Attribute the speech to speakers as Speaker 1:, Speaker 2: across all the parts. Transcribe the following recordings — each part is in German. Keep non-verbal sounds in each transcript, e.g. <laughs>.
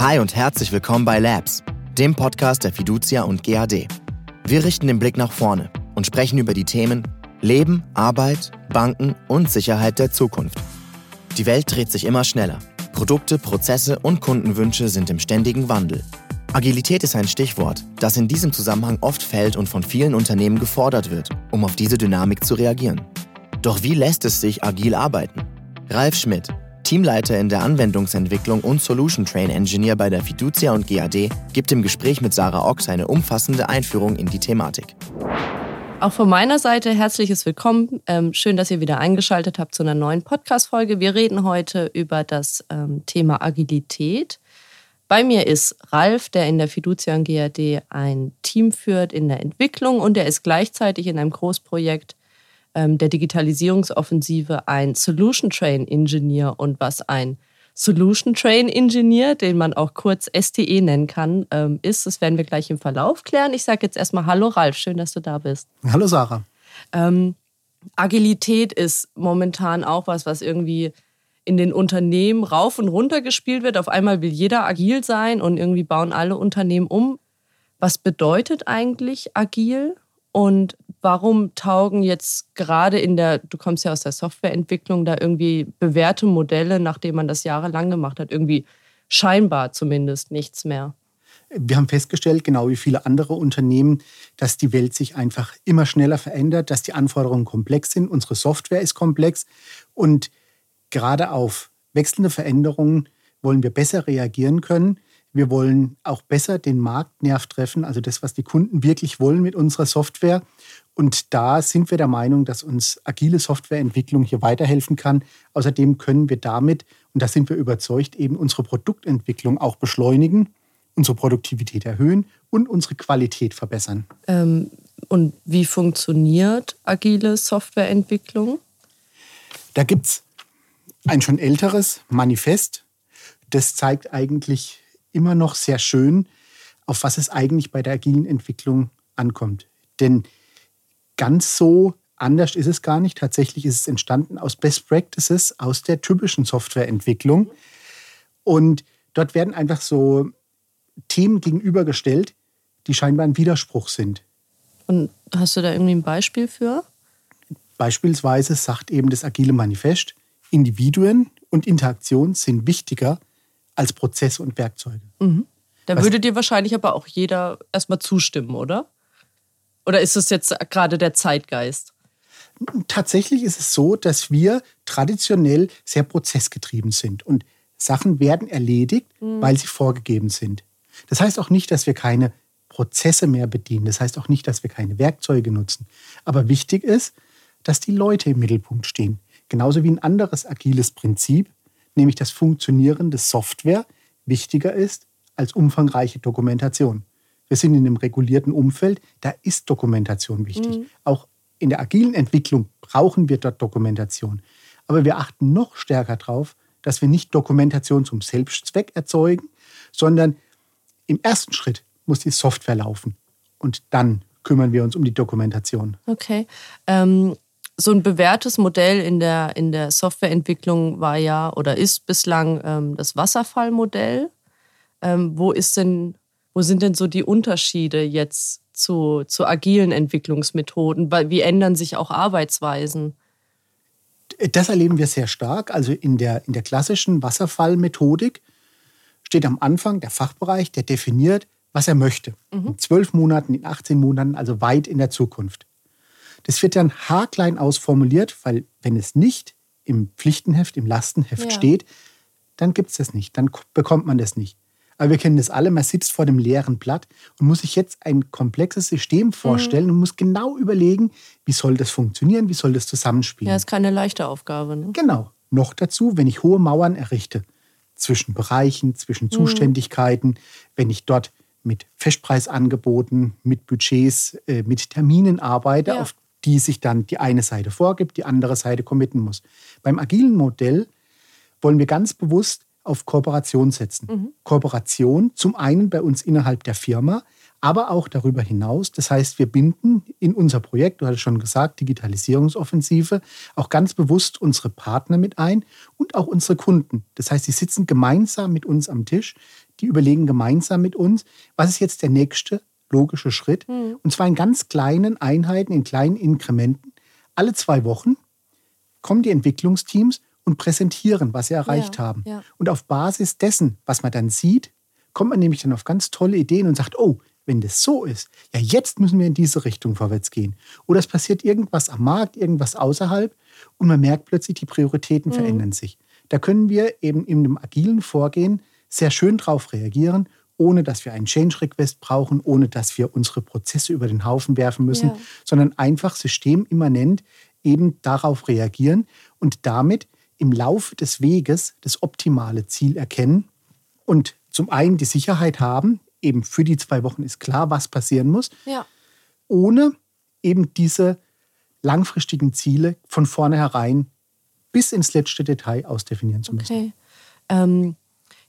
Speaker 1: Hi und herzlich willkommen bei Labs, dem Podcast der Fiducia und GAD. Wir richten den Blick nach vorne und sprechen über die Themen Leben, Arbeit, Banken und Sicherheit der Zukunft. Die Welt dreht sich immer schneller. Produkte, Prozesse und Kundenwünsche sind im ständigen Wandel. Agilität ist ein Stichwort, das in diesem Zusammenhang oft fällt und von vielen Unternehmen gefordert wird, um auf diese Dynamik zu reagieren. Doch wie lässt es sich agil arbeiten? Ralf Schmidt, Teamleiter in der Anwendungsentwicklung und Solution Train Engineer bei der Fiducia und GAD, gibt im Gespräch mit Sarah Ochs eine umfassende Einführung in die Thematik.
Speaker 2: Auch von meiner Seite herzliches Willkommen. Ähm, schön, dass ihr wieder eingeschaltet habt zu einer neuen Podcast-Folge. Wir reden heute über das ähm, Thema Agilität. Bei mir ist Ralf, der in der Fiducia und GAD ein Team führt in der Entwicklung und er ist gleichzeitig in einem Großprojekt der Digitalisierungsoffensive ein Solution Train Engineer und was ein Solution Train Engineer, den man auch kurz STE nennen kann, ähm, ist. Das werden wir gleich im Verlauf klären. Ich sage jetzt erstmal Hallo Ralf, schön, dass du da bist.
Speaker 3: Hallo Sarah.
Speaker 2: Ähm, Agilität ist momentan auch was, was irgendwie in den Unternehmen rauf und runter gespielt wird. Auf einmal will jeder agil sein und irgendwie bauen alle Unternehmen um. Was bedeutet eigentlich agil? Und warum taugen jetzt gerade in der, du kommst ja aus der Softwareentwicklung, da irgendwie bewährte Modelle, nachdem man das jahrelang gemacht hat, irgendwie scheinbar zumindest nichts mehr?
Speaker 3: Wir haben festgestellt, genau wie viele andere Unternehmen, dass die Welt sich einfach immer schneller verändert, dass die Anforderungen komplex sind. Unsere Software ist komplex und gerade auf wechselnde Veränderungen wollen wir besser reagieren können. Wir wollen auch besser den Marktnerv treffen, also das, was die Kunden wirklich wollen mit unserer Software. Und da sind wir der Meinung, dass uns agile Softwareentwicklung hier weiterhelfen kann. Außerdem können wir damit, und da sind wir überzeugt, eben unsere Produktentwicklung auch beschleunigen, unsere Produktivität erhöhen und unsere Qualität verbessern.
Speaker 2: Ähm, und wie funktioniert agile Softwareentwicklung?
Speaker 3: Da gibt es ein schon älteres Manifest. Das zeigt eigentlich immer noch sehr schön, auf was es eigentlich bei der agilen Entwicklung ankommt. Denn ganz so anders ist es gar nicht. Tatsächlich ist es entstanden aus Best Practices, aus der typischen Softwareentwicklung. Und dort werden einfach so Themen gegenübergestellt, die scheinbar ein Widerspruch sind.
Speaker 2: Und hast du da irgendwie ein Beispiel für?
Speaker 3: Beispielsweise sagt eben das Agile Manifest, Individuen und Interaktion sind wichtiger als Prozesse und Werkzeuge.
Speaker 2: Mhm. Da Was, würde dir wahrscheinlich aber auch jeder erstmal zustimmen, oder? Oder ist es jetzt gerade der Zeitgeist?
Speaker 3: Tatsächlich ist es so, dass wir traditionell sehr prozessgetrieben sind und Sachen werden erledigt, mhm. weil sie vorgegeben sind. Das heißt auch nicht, dass wir keine Prozesse mehr bedienen. Das heißt auch nicht, dass wir keine Werkzeuge nutzen. Aber wichtig ist, dass die Leute im Mittelpunkt stehen. Genauso wie ein anderes agiles Prinzip, nämlich das Funktionieren des Software, wichtiger ist als umfangreiche Dokumentation. Wir sind in einem regulierten Umfeld, da ist Dokumentation wichtig. Mhm. Auch in der agilen Entwicklung brauchen wir dort Dokumentation. Aber wir achten noch stärker darauf, dass wir nicht Dokumentation zum Selbstzweck erzeugen, sondern im ersten Schritt muss die Software laufen und dann kümmern wir uns um die Dokumentation.
Speaker 2: Okay. Ähm, so ein bewährtes Modell in der, in der Softwareentwicklung war ja oder ist bislang ähm, das Wasserfallmodell. Ähm, wo ist denn, wo sind denn so die Unterschiede jetzt zu, zu agilen Entwicklungsmethoden? Wie ändern sich auch Arbeitsweisen?
Speaker 3: Das erleben wir sehr stark. Also in der, in der klassischen Wasserfallmethodik steht am Anfang der Fachbereich, der definiert, was er möchte. Mhm. In zwölf Monaten, in 18 Monaten, also weit in der Zukunft. Das wird dann haarklein ausformuliert, weil wenn es nicht im Pflichtenheft, im Lastenheft ja. steht, dann gibt es das nicht, dann bekommt man das nicht. Aber wir kennen das alle, man sitzt vor dem leeren Blatt und muss sich jetzt ein komplexes System vorstellen mhm. und muss genau überlegen, wie soll das funktionieren, wie soll das zusammenspielen.
Speaker 2: Ja, ist keine leichte Aufgabe. Ne?
Speaker 3: Genau. Noch dazu, wenn ich hohe Mauern errichte, zwischen Bereichen, zwischen mhm. Zuständigkeiten, wenn ich dort mit Festpreisangeboten, mit Budgets, äh, mit Terminen arbeite, ja. auf die sich dann die eine Seite vorgibt, die andere Seite committen muss. Beim agilen Modell wollen wir ganz bewusst auf Kooperation setzen. Mhm. Kooperation zum einen bei uns innerhalb der Firma, aber auch darüber hinaus. Das heißt, wir binden in unser Projekt, du hattest schon gesagt, Digitalisierungsoffensive, auch ganz bewusst unsere Partner mit ein und auch unsere Kunden. Das heißt, sie sitzen gemeinsam mit uns am Tisch, die überlegen gemeinsam mit uns, was ist jetzt der nächste logische Schritt. Mhm. Und zwar in ganz kleinen Einheiten, in kleinen Inkrementen. Alle zwei Wochen kommen die Entwicklungsteams und präsentieren, was sie erreicht
Speaker 2: Ja,
Speaker 3: haben.
Speaker 2: ja.
Speaker 3: Und auf Basis dessen, was man dann sieht, kommt man nämlich dann auf ganz tolle Ideen und sagt, oh, wenn das so ist, ja, jetzt müssen wir in diese Richtung vorwärts gehen. Oder es passiert irgendwas am Markt, irgendwas außerhalb und man merkt plötzlich, die Prioritäten verändern sich. Da können wir eben in einem agilen Vorgehen sehr schön drauf reagieren, ohne dass wir einen Change Request brauchen, ohne dass wir unsere Prozesse über den Haufen werfen müssen,
Speaker 2: Ja.
Speaker 3: sondern einfach systemimmanent eben darauf reagieren und damit im Laufe des Weges das optimale Ziel erkennen und zum einen die Sicherheit haben, eben für die zwei Wochen ist klar, was passieren muss,
Speaker 2: Ja.
Speaker 3: ohne eben diese langfristigen Ziele von vornherein bis ins letzte Detail ausdefinieren zu müssen.
Speaker 2: Okay. Ähm,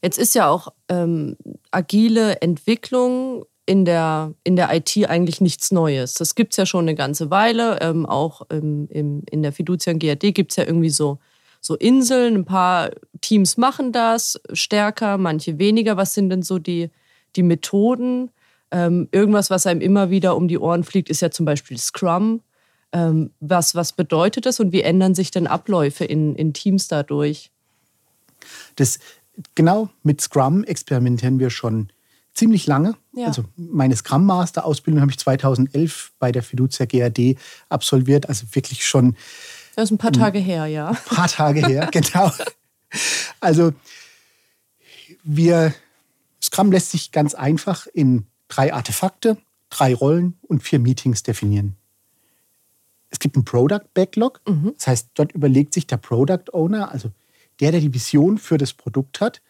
Speaker 2: jetzt ist ja auch ähm, agile Entwicklung in der, in der IT eigentlich nichts Neues. Das gibt es ja schon eine ganze Weile. Ähm, auch im, im, in der Fiducia und GAD gibt es ja irgendwie so, so Inseln. Ein paar Teams machen das stärker, manche weniger. Was sind denn so die, die Methoden? Ähm, irgendwas, was einem immer wieder um die Ohren fliegt, ist ja zum Beispiel Scrum. Ähm, was, was bedeutet das und wie ändern sich denn Abläufe in, in Teams dadurch?
Speaker 3: Das, genau mit Scrum experimentieren wir schon ziemlich lange.
Speaker 2: Ja.
Speaker 3: Also meine Scrum Master Ausbildung habe ich 2011 bei der Fiducia GAD absolviert, also wirklich schon
Speaker 2: Das ist ein paar Tage her, ja.
Speaker 3: ein paar Tage her, <laughs> genau. Also wir Scrum lässt sich ganz einfach in drei Artefakte, drei Rollen und vier Meetings definieren. Es gibt einen Product Backlog, das heißt, dort überlegt sich der Product Owner, also der, der die Vision für das Produkt hat,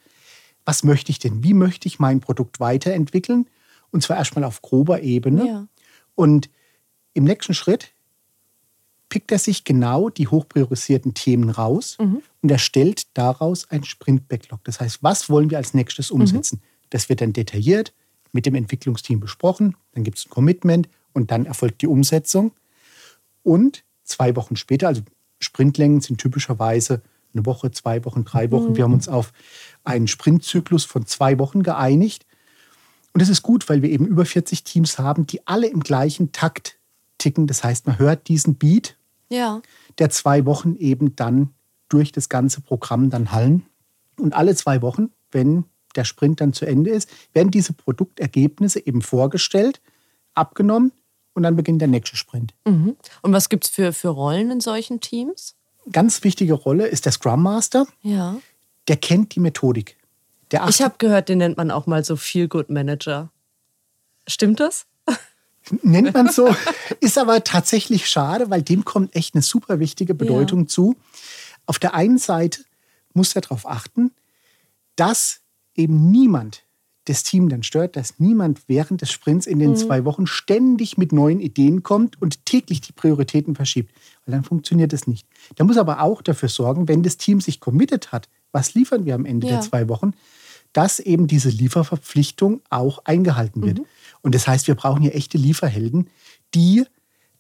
Speaker 3: was möchte ich denn? Wie möchte ich mein Produkt weiterentwickeln? Und zwar erstmal auf grober Ebene.
Speaker 2: Ja.
Speaker 3: Und im nächsten Schritt pickt er sich genau die hochpriorisierten Themen raus und erstellt daraus ein Sprint-Backlog. Das heißt, was wollen wir als nächstes umsetzen? Das wird dann detailliert mit dem Entwicklungsteam besprochen, dann gibt es ein Commitment und dann erfolgt die Umsetzung. Und zwei Wochen später, also Sprintlängen sind typischerweise eine Woche, zwei Wochen, drei Wochen. Wir haben uns auf einen Sprintzyklus von zwei Wochen geeinigt. Und das ist gut, weil wir eben über 40 Teams haben, die alle im gleichen Takt ticken. Das heißt, man hört diesen Beat
Speaker 2: Ja.
Speaker 3: der zwei Wochen eben dann durch das ganze Programm dann hallen. Und alle zwei Wochen, wenn der Sprint dann zu Ende ist, werden diese Produktergebnisse eben vorgestellt, abgenommen und dann beginnt der nächste Sprint.
Speaker 2: Mhm. Und was gibt es für, für Rollen in solchen Teams?
Speaker 3: Ganz wichtige Rolle ist der Scrum Master.
Speaker 2: Ja.
Speaker 3: Der kennt die Methodik. Der
Speaker 2: Ich habe gehört, den nennt man auch mal so Feel Good Manager. Stimmt das?
Speaker 3: nennt man so, <laughs> ist aber tatsächlich schade, weil dem kommt echt eine super wichtige Bedeutung zu. Auf der einen Seite muss er darauf achten, dass eben niemand das Team dann stört, dass niemand während des Sprints in den zwei Wochen ständig mit neuen Ideen kommt und täglich die Prioritäten verschiebt. Weil dann funktioniert es nicht. Der muss aber auch dafür sorgen, wenn das Team sich committed hat, was liefern wir am Ende
Speaker 2: Ja.
Speaker 3: der zwei Wochen, dass eben diese Lieferverpflichtung auch eingehalten wird. Und das heißt, wir brauchen hier echte Lieferhelden, die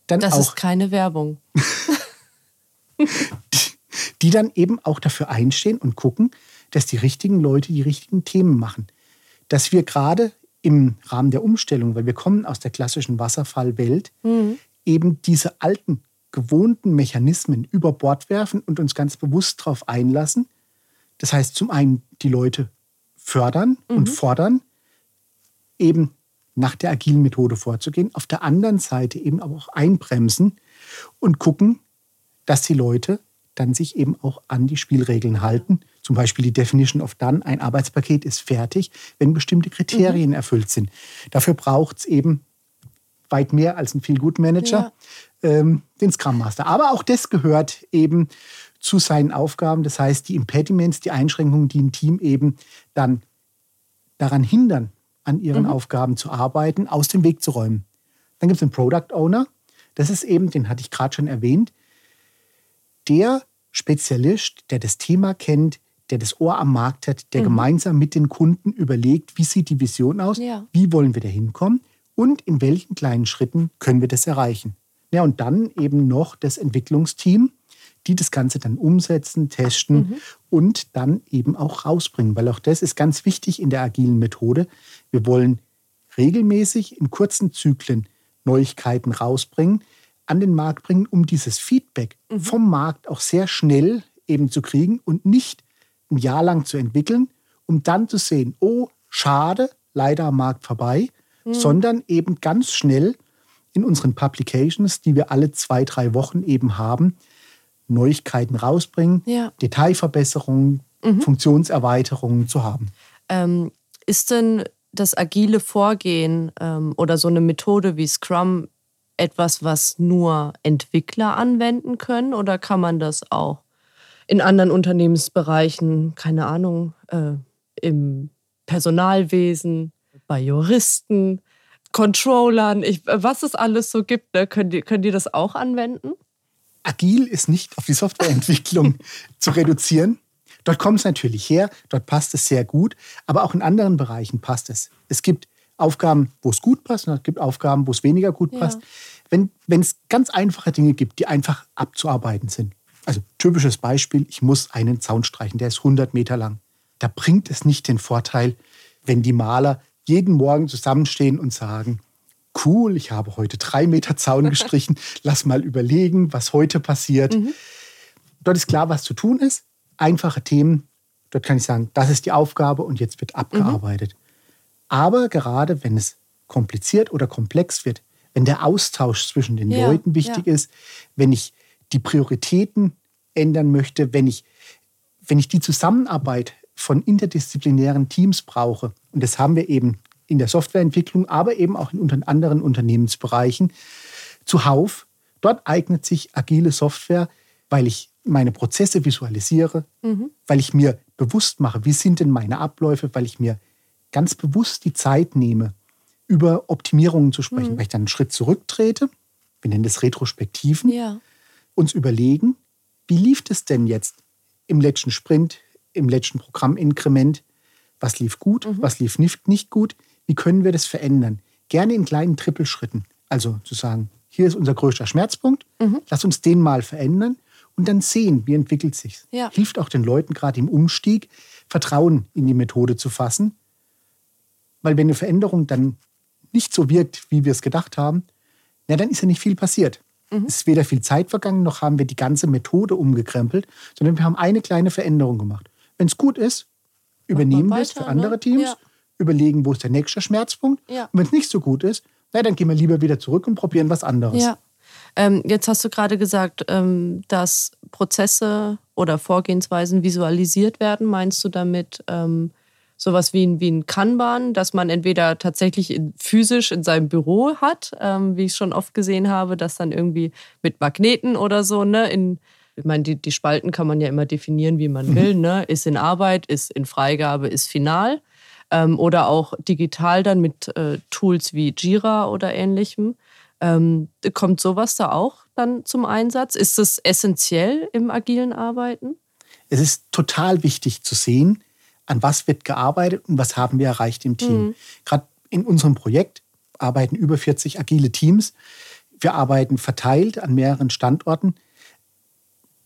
Speaker 3: dann
Speaker 2: Das
Speaker 3: auch
Speaker 2: ist keine Werbung. <laughs>
Speaker 3: die dann eben auch dafür einstehen und gucken, dass die richtigen Leute die richtigen Themen machen. Dass wir gerade im Rahmen der Umstellung, weil wir kommen aus der klassischen Wasserfallwelt, eben diese alten, gewohnten Mechanismen über Bord werfen und uns ganz bewusst darauf einlassen. Das heißt, zum einen die Leute fördern und fordern, eben nach der agilen Methode vorzugehen. Auf der anderen Seite eben aber auch einbremsen und gucken, dass die Leute dann sich eben auch an die Spielregeln halten. Zum Beispiel die Definition of Done. Ein Arbeitspaket ist fertig, wenn bestimmte Kriterien erfüllt sind. Dafür braucht es eben weit mehr als ein Feel-Good-Manager, ähm, den Scrum Master. Aber auch das gehört eben zu seinen Aufgaben. Das heißt, die Impediments, die Einschränkungen, die ein Team eben dann daran hindern, an ihren Aufgaben zu arbeiten, aus dem Weg zu räumen. Dann gibt es einen Product Owner. Das ist eben, den hatte ich gerade schon erwähnt, der Spezialist, der das Thema kennt, der das Ohr am Markt hat, der gemeinsam mit den Kunden überlegt, wie sieht die Vision aus,
Speaker 2: Ja.
Speaker 3: wie wollen wir da hinkommen und in welchen kleinen Schritten können wir das erreichen. Ja, und dann eben noch das Entwicklungsteam, die das Ganze dann umsetzen, testen und dann eben auch rausbringen, weil auch das ist ganz wichtig in der agilen Methode. Wir wollen regelmäßig in kurzen Zyklen Neuigkeiten rausbringen, an den Markt bringen, um dieses Feedback mhm. vom Markt auch sehr schnell eben zu kriegen und nicht ein Jahr lang zu entwickeln, um dann zu sehen, oh, schade, leider am Markt vorbei, mhm. sondern eben ganz schnell in unseren Publications, die wir alle zwei, drei Wochen eben haben, Neuigkeiten rausbringen, ja. Detailverbesserungen, mhm. Funktionserweiterungen zu haben.
Speaker 2: Ähm, ist denn das agile Vorgehen ähm, oder so eine Methode wie Scrum etwas, was nur Entwickler anwenden können oder kann man das auch in anderen Unternehmensbereichen, keine Ahnung, äh, im Personalwesen, bei Juristen, Controllern, ich, was es alles so gibt, ne? können, die, können die das auch anwenden?
Speaker 3: Agil ist nicht auf die Softwareentwicklung <laughs> zu reduzieren. Dort kommt es natürlich her, dort passt es sehr gut, aber auch in anderen Bereichen passt es. Es gibt Aufgaben, wo es gut passt und es gibt Aufgaben, wo es weniger gut passt. Ja. Wenn, wenn es ganz einfache Dinge gibt, die einfach abzuarbeiten sind. Also typisches Beispiel, ich muss einen Zaun streichen, der ist 100 Meter lang. Da bringt es nicht den Vorteil, wenn die Maler jeden Morgen zusammenstehen und sagen, cool, ich habe heute drei Meter Zaun <laughs> gestrichen, lass mal überlegen, was heute passiert. Mhm. Dort ist klar, was zu tun ist. Einfache Themen, dort kann ich sagen, das ist die Aufgabe und jetzt wird abgearbeitet. Mhm. Aber gerade wenn es kompliziert oder komplex wird, wenn der Austausch zwischen den ja, Leuten wichtig ja. ist, wenn ich die Prioritäten ändern möchte, wenn ich, wenn ich die Zusammenarbeit von interdisziplinären Teams brauche, und das haben wir eben in der Softwareentwicklung, aber eben auch in anderen Unternehmensbereichen, zuhauf. Dort eignet sich agile Software, weil ich meine Prozesse visualisiere, mhm. weil ich mir bewusst mache, wie sind denn meine Abläufe, weil ich mir ganz bewusst die Zeit nehme, über Optimierungen zu sprechen, mhm. weil ich dann einen Schritt zurücktrete, wir nennen das Retrospektiven, ja. uns überlegen, wie lief es denn jetzt im letzten Sprint, im letzten Programminkrement, was lief gut, mhm. was lief nicht, nicht gut, wie können wir das verändern? Gerne in kleinen Trippelschritten. Also zu sagen, hier ist unser größter Schmerzpunkt, mhm. lass uns den mal verändern und dann sehen, wie entwickelt sich. Ja. Hilft auch den Leuten gerade im Umstieg, Vertrauen in die Methode zu fassen. Weil wenn eine Veränderung dann nicht so wirkt, wie wir es gedacht haben, na, dann ist ja nicht viel passiert. Mhm. Es ist weder viel Zeit vergangen, noch haben wir die ganze Methode umgekrempelt, sondern wir haben eine kleine Veränderung gemacht. Wenn es gut ist, übernehmen wir es für andere ne? Teams, ja. überlegen, wo ist der nächste Schmerzpunkt. Ja. Und wenn es nicht so gut ist, na, dann gehen wir lieber wieder zurück und probieren was anderes.
Speaker 2: Ja. Ähm, jetzt hast du gerade gesagt, ähm, dass Prozesse oder Vorgehensweisen visualisiert werden. Meinst du damit ähm, sowas wie ein, wie ein Kanban, dass man entweder tatsächlich in, physisch in seinem Büro hat, ähm, wie ich schon oft gesehen habe, dass dann irgendwie mit Magneten oder so, ne, in ich meine, die, die Spalten kann man ja immer definieren, wie man mhm. will. Ne? Ist in Arbeit, ist in Freigabe, ist final. Ähm, oder auch digital dann mit äh, Tools wie Jira oder ähnlichem. Ähm, kommt sowas da auch dann zum Einsatz? Ist das essentiell im agilen Arbeiten?
Speaker 3: Es ist total wichtig zu sehen, an was wird gearbeitet und was haben wir erreicht im Team. Mhm. Gerade in unserem Projekt arbeiten über 40 agile Teams. Wir arbeiten verteilt an mehreren Standorten.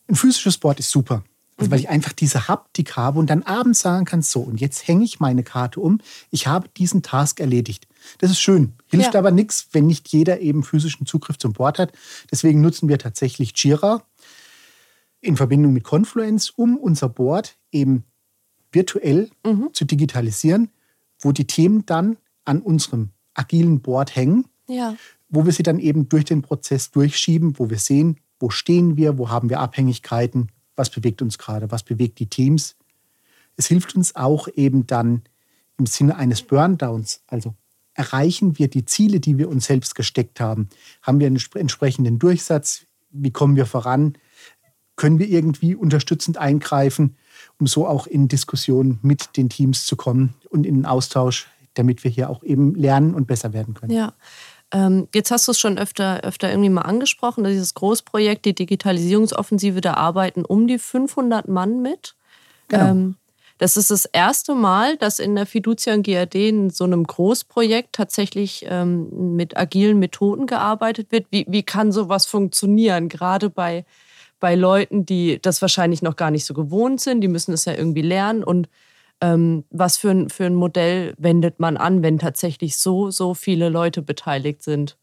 Speaker 3: Ein physisches Board ist super. Also, weil mhm. ich einfach diese Haptik habe und dann abends sagen kann, so, und jetzt hänge ich meine Karte um. Ich habe diesen Task erledigt. Das ist schön. Hilft ja. aber nichts, wenn nicht jeder eben physischen Zugriff zum Board hat. Deswegen nutzen wir tatsächlich Jira in Verbindung mit Confluence, um unser Board eben virtuell mhm. zu digitalisieren, wo die Themen dann an unserem agilen Board hängen, ja. wo wir sie dann eben durch den Prozess durchschieben, wo wir sehen, wo stehen wir, wo haben wir Abhängigkeiten, was bewegt uns gerade, was bewegt die Teams. Es hilft uns auch eben dann im Sinne eines Burndowns, also erreichen wir die Ziele, die wir uns selbst gesteckt haben, haben wir einen entsprechenden Durchsatz, wie kommen wir voran, können wir irgendwie unterstützend eingreifen, um so auch in Diskussionen mit den Teams zu kommen und in den Austausch, damit wir hier auch eben lernen und besser werden können.
Speaker 2: Ja, jetzt hast du es schon öfter, öfter irgendwie mal angesprochen, dieses Großprojekt, die Digitalisierungsoffensive, da arbeiten um die 500 Mann mit. Genau. Ähm, das ist das erste Mal, dass in der Fiducia und GAD in so einem Großprojekt tatsächlich ähm, mit agilen Methoden gearbeitet wird. Wie, wie kann sowas funktionieren, gerade bei, bei Leuten, die das wahrscheinlich noch gar nicht so gewohnt sind. Die müssen es ja irgendwie lernen. Und ähm, was für ein, für ein Modell wendet man an, wenn tatsächlich so, so viele Leute beteiligt sind?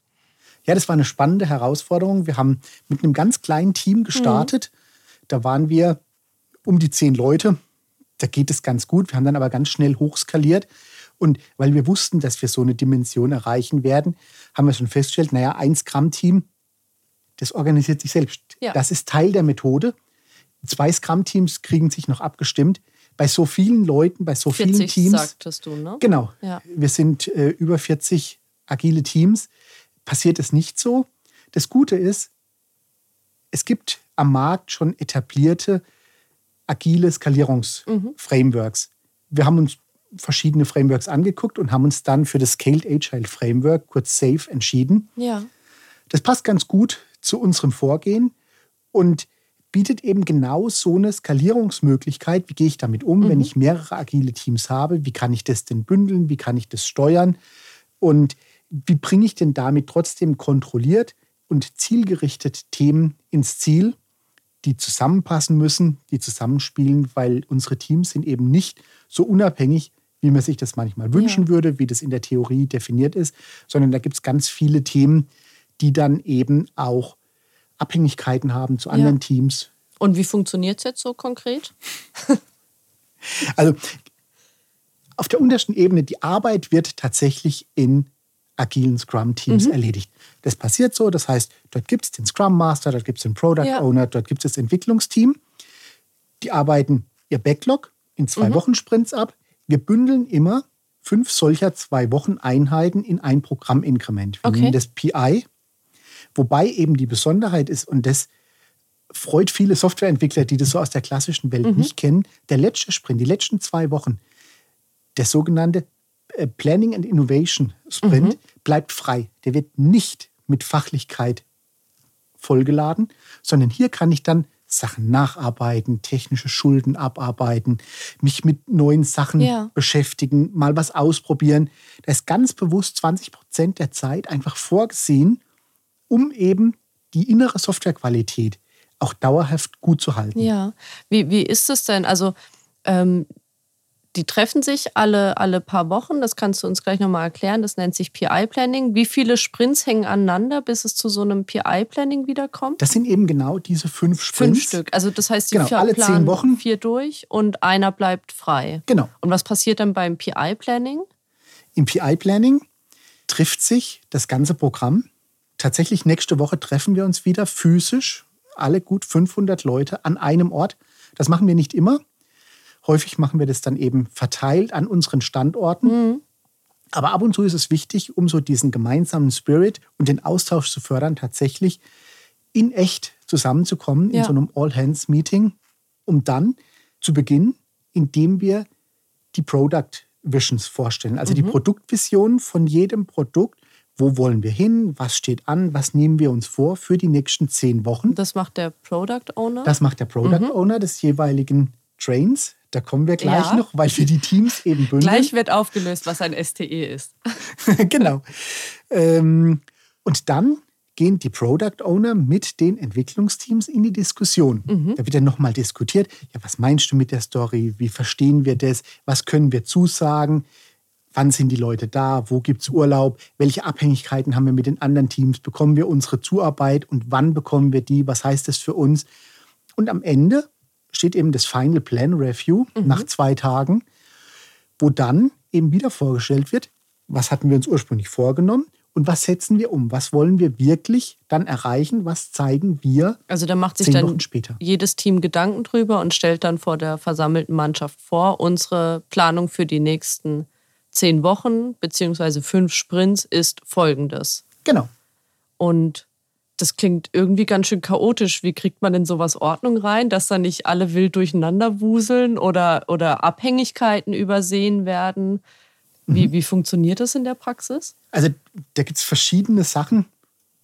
Speaker 3: Ja, das war eine spannende Herausforderung. Wir haben mit einem ganz kleinen Team gestartet. Mhm. Da waren wir um die zehn Leute. Da geht es ganz gut. Wir haben dann aber ganz schnell hochskaliert. Und weil wir wussten, dass wir so eine Dimension erreichen werden, haben wir schon festgestellt, naja, ein Scrum-Team, das organisiert sich selbst. Ja. Das ist Teil der Methode. Zwei Scrum-Teams kriegen sich noch abgestimmt. Bei so vielen Leuten, bei so 40, vielen Teams.
Speaker 2: sagtest du, ne?
Speaker 3: Genau. Ja. Wir sind äh, über 40 agile Teams. Passiert es nicht so. Das Gute ist, es gibt am Markt schon etablierte agile Skalierungsframeworks. Mhm. Wir haben uns verschiedene Frameworks angeguckt und haben uns dann für das Scaled Agile Framework, kurz SAFE, entschieden.
Speaker 2: Ja.
Speaker 3: Das passt ganz gut zu unserem Vorgehen und bietet eben genau so eine Skalierungsmöglichkeit. Wie gehe ich damit um, mhm. wenn ich mehrere agile Teams habe? Wie kann ich das denn bündeln? Wie kann ich das steuern? Und wie bringe ich denn damit trotzdem kontrolliert und zielgerichtet Themen ins Ziel, die zusammenpassen müssen, die zusammenspielen, weil unsere Teams sind eben nicht so unabhängig, wie man sich das manchmal wünschen ja. würde, wie das in der Theorie definiert ist, sondern da gibt es ganz viele Themen, die dann eben auch Abhängigkeiten haben zu anderen ja. Teams.
Speaker 2: Und wie funktioniert es jetzt so konkret? <laughs>
Speaker 3: also auf der untersten Ebene, die Arbeit wird tatsächlich in agilen Scrum-Teams mhm. erledigt. Das passiert so, das heißt, dort gibt es den Scrum Master, dort gibt es den Product ja. Owner, dort gibt es das Entwicklungsteam. Die arbeiten ihr Backlog in zwei mhm. Wochen Sprints ab. Wir bündeln immer fünf solcher zwei Wochen Einheiten in ein Programminkrement. Wir okay. nennen das PI. Wobei eben die Besonderheit ist, und das freut viele Softwareentwickler, die das so aus der klassischen Welt mhm. nicht kennen, der letzte Sprint, die letzten zwei Wochen, der sogenannte äh, Planning and Innovation Sprint, mhm. bleibt frei. Der wird nicht mit Fachlichkeit vollgeladen, sondern hier kann ich dann Sachen nacharbeiten, technische Schulden abarbeiten, mich mit neuen Sachen ja. beschäftigen, mal was ausprobieren. Da ist ganz bewusst 20 Prozent der Zeit einfach vorgesehen, um eben die innere Softwarequalität auch dauerhaft gut zu halten.
Speaker 2: Ja, wie, wie ist es denn? Also ähm, die treffen sich alle, alle paar Wochen. Das kannst du uns gleich nochmal erklären. Das nennt sich PI-Planning. Wie viele Sprints hängen aneinander, bis es zu so einem PI-Planning wiederkommt?
Speaker 3: Das sind eben genau diese fünf Sprints.
Speaker 2: Fünf Stück. Also das heißt, die genau, alle zehn Wochen vier durch und einer bleibt frei.
Speaker 3: Genau.
Speaker 2: Und was passiert dann beim PI-Planning?
Speaker 3: Im PI-Planning trifft sich das ganze Programm. Tatsächlich nächste Woche treffen wir uns wieder physisch, alle gut 500 Leute an einem Ort. Das machen wir nicht immer. Häufig machen wir das dann eben verteilt an unseren Standorten. Mhm. Aber ab und zu ist es wichtig, um so diesen gemeinsamen Spirit und den Austausch zu fördern, tatsächlich in echt zusammenzukommen ja. in so einem All-Hands-Meeting, um dann zu beginnen, indem wir die Product Visions vorstellen, also mhm. die Produktvision von jedem Produkt. Wo wollen wir hin? Was steht an? Was nehmen wir uns vor für die nächsten zehn Wochen?
Speaker 2: Das macht der Product Owner?
Speaker 3: Das macht der Product mhm. Owner des jeweiligen Trains. Da kommen wir gleich ja. noch, weil wir die Teams eben bündeln.
Speaker 2: Gleich wird aufgelöst, was ein STE ist. <laughs>
Speaker 3: genau. Ähm, und dann gehen die Product Owner mit den Entwicklungsteams in die Diskussion. Mhm. Da wird dann nochmal diskutiert, ja, was meinst du mit der Story? Wie verstehen wir das? Was können wir zusagen? Wann sind die Leute da? Wo gibt es Urlaub? Welche Abhängigkeiten haben wir mit den anderen Teams? Bekommen wir unsere Zuarbeit und wann bekommen wir die? Was heißt das für uns? Und am Ende steht eben das Final Plan Review mhm. nach zwei Tagen, wo dann eben wieder vorgestellt wird, was hatten wir uns ursprünglich vorgenommen und was setzen wir um? Was wollen wir wirklich dann erreichen? Was zeigen wir?
Speaker 2: Also da macht sich dann jedes Team Gedanken drüber und stellt dann vor der versammelten Mannschaft vor, unsere Planung für die nächsten zehn Wochen beziehungsweise fünf Sprints ist folgendes.
Speaker 3: Genau.
Speaker 2: Und das klingt irgendwie ganz schön chaotisch. Wie kriegt man denn sowas Ordnung rein, dass da nicht alle wild durcheinander wuseln oder, oder Abhängigkeiten übersehen werden? Wie, mhm. wie funktioniert das in der Praxis?
Speaker 3: Also da gibt es verschiedene Sachen,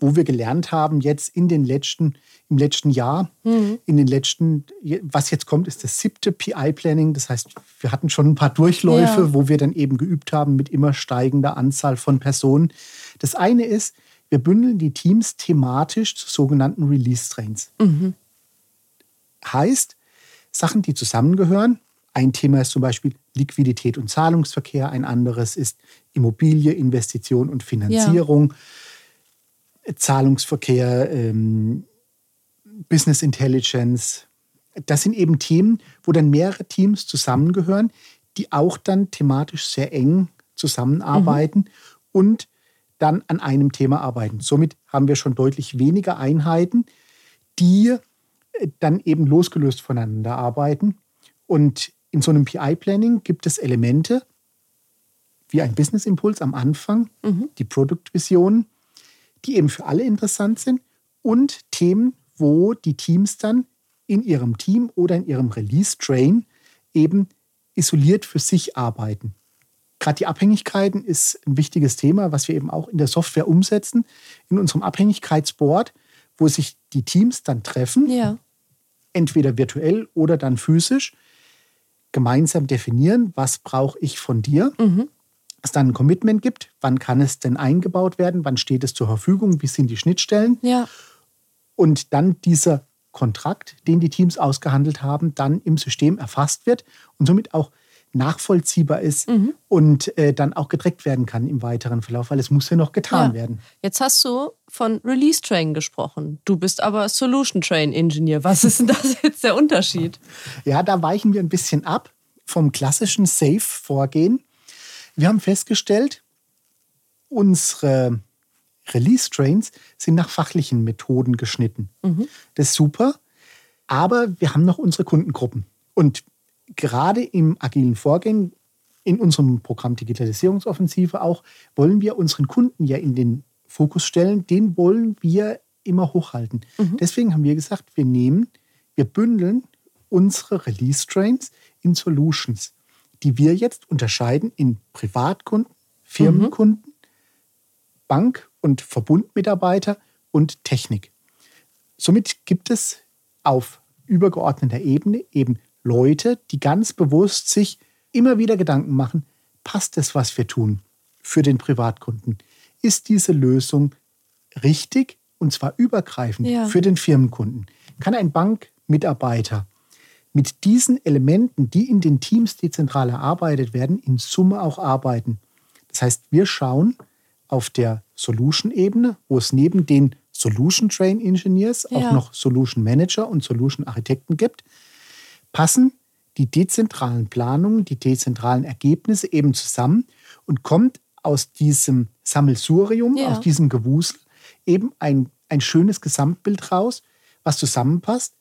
Speaker 3: wo wir gelernt haben, jetzt in den letzten, im letzten Jahr, mhm. in den letzten, was jetzt kommt, ist das siebte PI-Planning. Das heißt, wir hatten schon ein paar Durchläufe, ja. wo wir dann eben geübt haben mit immer steigender Anzahl von Personen. Das eine ist, wir bündeln die Teams thematisch zu sogenannten Release-Trains. Mhm. Heißt, Sachen, die zusammengehören. Ein Thema ist zum Beispiel Liquidität und Zahlungsverkehr, ein anderes ist Immobilie, Investition und Finanzierung, ja. Zahlungsverkehr, ähm, Business Intelligence. Das sind eben Themen, wo dann mehrere Teams zusammengehören, die auch dann thematisch sehr eng zusammenarbeiten mhm. und dann an einem Thema arbeiten. Somit haben wir schon deutlich weniger Einheiten, die äh, dann eben losgelöst voneinander arbeiten. Und in so einem PI-Planning gibt es Elemente wie ein Business-Impuls am Anfang, mhm. die Produktvision, die eben für alle interessant sind und Themen, wo die Teams dann in ihrem Team oder in ihrem Release-Train eben isoliert für sich arbeiten. Gerade die Abhängigkeiten ist ein wichtiges Thema, was wir eben auch in der Software umsetzen, in unserem Abhängigkeitsboard, wo sich die Teams dann treffen, ja. entweder virtuell oder dann physisch, gemeinsam definieren, was brauche ich von dir. Mhm. Es dann ein Commitment gibt, wann kann es denn eingebaut werden, wann steht es zur Verfügung, wie sind die Schnittstellen. Ja. Und dann dieser Kontrakt, den die Teams ausgehandelt haben, dann im System erfasst wird und somit auch nachvollziehbar ist mhm. und äh, dann auch gedreckt werden kann im weiteren Verlauf, weil es muss ja noch getan ja. werden.
Speaker 2: Jetzt hast du von Release Train gesprochen. Du bist aber Solution Train Engineer. Was ist denn das <laughs> jetzt der Unterschied?
Speaker 3: Ja, da weichen wir ein bisschen ab vom klassischen Safe-Vorgehen. Wir haben festgestellt, unsere Release Trains sind nach fachlichen Methoden geschnitten. Mhm. Das ist super. Aber wir haben noch unsere Kundengruppen. Und gerade im agilen Vorgehen, in unserem Programm Digitalisierungsoffensive auch, wollen wir unseren Kunden ja in den Fokus stellen. Den wollen wir immer hochhalten. Mhm. Deswegen haben wir gesagt, wir nehmen, wir bündeln unsere Release-Trains in Solutions, die wir jetzt unterscheiden in Privatkunden, Firmenkunden, mhm. Bank- und Verbundmitarbeiter und Technik. Somit gibt es auf übergeordneter Ebene eben Leute, die ganz bewusst sich immer wieder Gedanken machen, passt es, was wir tun für den Privatkunden? Ist diese Lösung richtig und zwar übergreifend ja. für den Firmenkunden? Kann ein Bankmitarbeiter mit diesen Elementen, die in den Teams dezentral erarbeitet werden, in Summe auch arbeiten? Das heißt, wir schauen auf der Solution-Ebene, wo es neben den Solution Train Engineers ja. auch noch Solution Manager und Solution Architekten gibt, passen die dezentralen Planungen, die dezentralen Ergebnisse eben zusammen und kommt aus diesem Sammelsurium, ja. aus diesem Gewusel eben ein, ein schönes Gesamtbild raus, was zusammenpasst,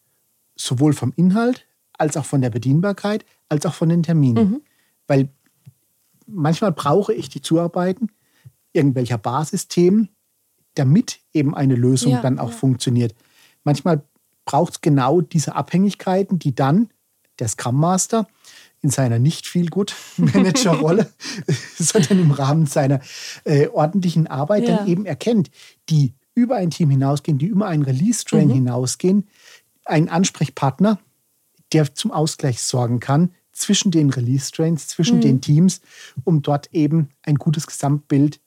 Speaker 3: sowohl vom Inhalt als auch von der Bedienbarkeit, als auch von den Terminen. Mhm. Weil manchmal brauche ich die Zuarbeiten irgendwelcher Basisthemen, damit eben eine Lösung ja, dann auch ja. funktioniert. Manchmal braucht es genau diese Abhängigkeiten, die dann der Scrum Master in seiner nicht viel gut <laughs> Manager-Rolle, <laughs> sondern im Rahmen seiner äh, ordentlichen Arbeit ja. dann eben erkennt, die über ein Team hinausgehen, die über einen Release-Train mhm. hinausgehen, einen Ansprechpartner, der zum Ausgleich sorgen kann zwischen den Release-Trains, zwischen mhm. den Teams, um dort eben ein gutes Gesamtbild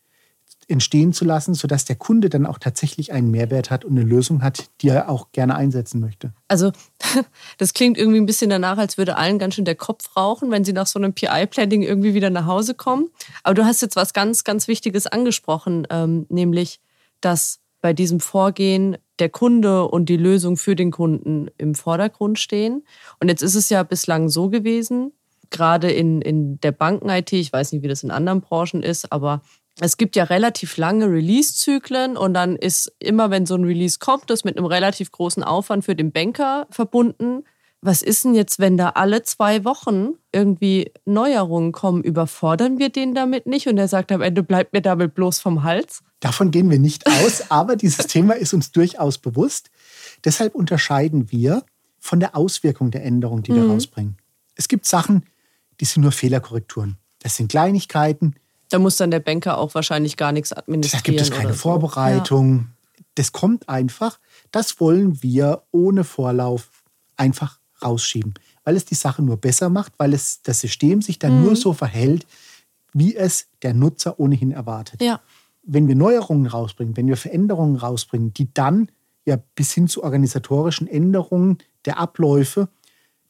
Speaker 3: entstehen zu lassen, sodass der Kunde dann auch tatsächlich einen Mehrwert hat und eine Lösung hat, die er auch gerne einsetzen möchte.
Speaker 2: Also <laughs> das klingt irgendwie ein bisschen danach, als würde allen ganz schön der Kopf rauchen, wenn sie nach so einem PI-Planning irgendwie wieder nach Hause kommen. Aber du hast jetzt was ganz, ganz Wichtiges angesprochen, ähm, nämlich, dass bei diesem Vorgehen der Kunde und die Lösung für den Kunden im Vordergrund stehen. Und jetzt ist es ja bislang so gewesen, gerade in, in der Banken-IT, ich weiß nicht, wie das in anderen Branchen ist, aber es gibt ja relativ lange Release-Zyklen und dann ist immer, wenn so ein Release kommt, das mit einem relativ großen Aufwand für den Banker verbunden. Was ist denn jetzt, wenn da alle zwei Wochen irgendwie Neuerungen kommen? Überfordern wir den damit nicht? Und er sagt am Ende, bleibt mir damit bloß vom Hals?
Speaker 3: Davon gehen wir nicht aus, aber dieses Thema ist uns durchaus bewusst. Deshalb unterscheiden wir von der Auswirkung der Änderung, die wir mhm. rausbringen. Es gibt Sachen, die sind nur Fehlerkorrekturen. Das sind Kleinigkeiten,
Speaker 2: da muss dann der Banker auch wahrscheinlich gar nichts administrieren.
Speaker 3: Da gibt es keine Vorbereitung. Ja. Das kommt einfach. Das wollen wir ohne Vorlauf einfach rausschieben, weil es die Sache nur besser macht, weil es das System sich dann mhm. nur so verhält, wie es der Nutzer ohnehin erwartet. Ja. Wenn wir Neuerungen rausbringen, wenn wir Veränderungen rausbringen, die dann ja bis hin zu organisatorischen Änderungen der Abläufe,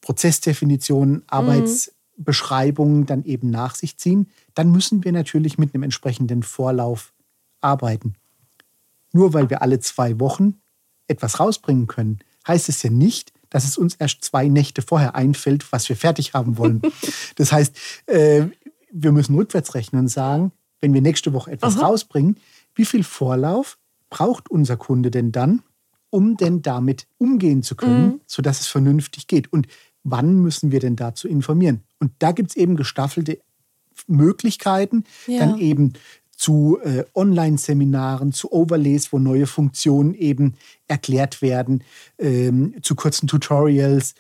Speaker 3: Prozessdefinitionen, Arbeitsbeschreibungen dann eben nach sich ziehen, dann müssen wir natürlich mit einem entsprechenden Vorlauf arbeiten. Nur weil wir alle zwei Wochen etwas rausbringen können, heißt es ja nicht, dass es uns erst zwei Nächte vorher einfällt, was wir fertig haben wollen. <laughs> Das heißt, äh, wir müssen rückwärts rechnen und sagen, wenn wir nächste Woche etwas Aha. rausbringen, wie viel Vorlauf braucht unser Kunde denn dann, um denn damit umgehen zu können, mhm. sodass es vernünftig geht? Und wann müssen wir denn dazu informieren? Und da gibt es eben gestaffelte Möglichkeiten, ja. dann eben zu äh, Online-Seminaren, zu Overlays, wo neue Funktionen eben erklärt werden, ähm, zu kurzen Tutorials,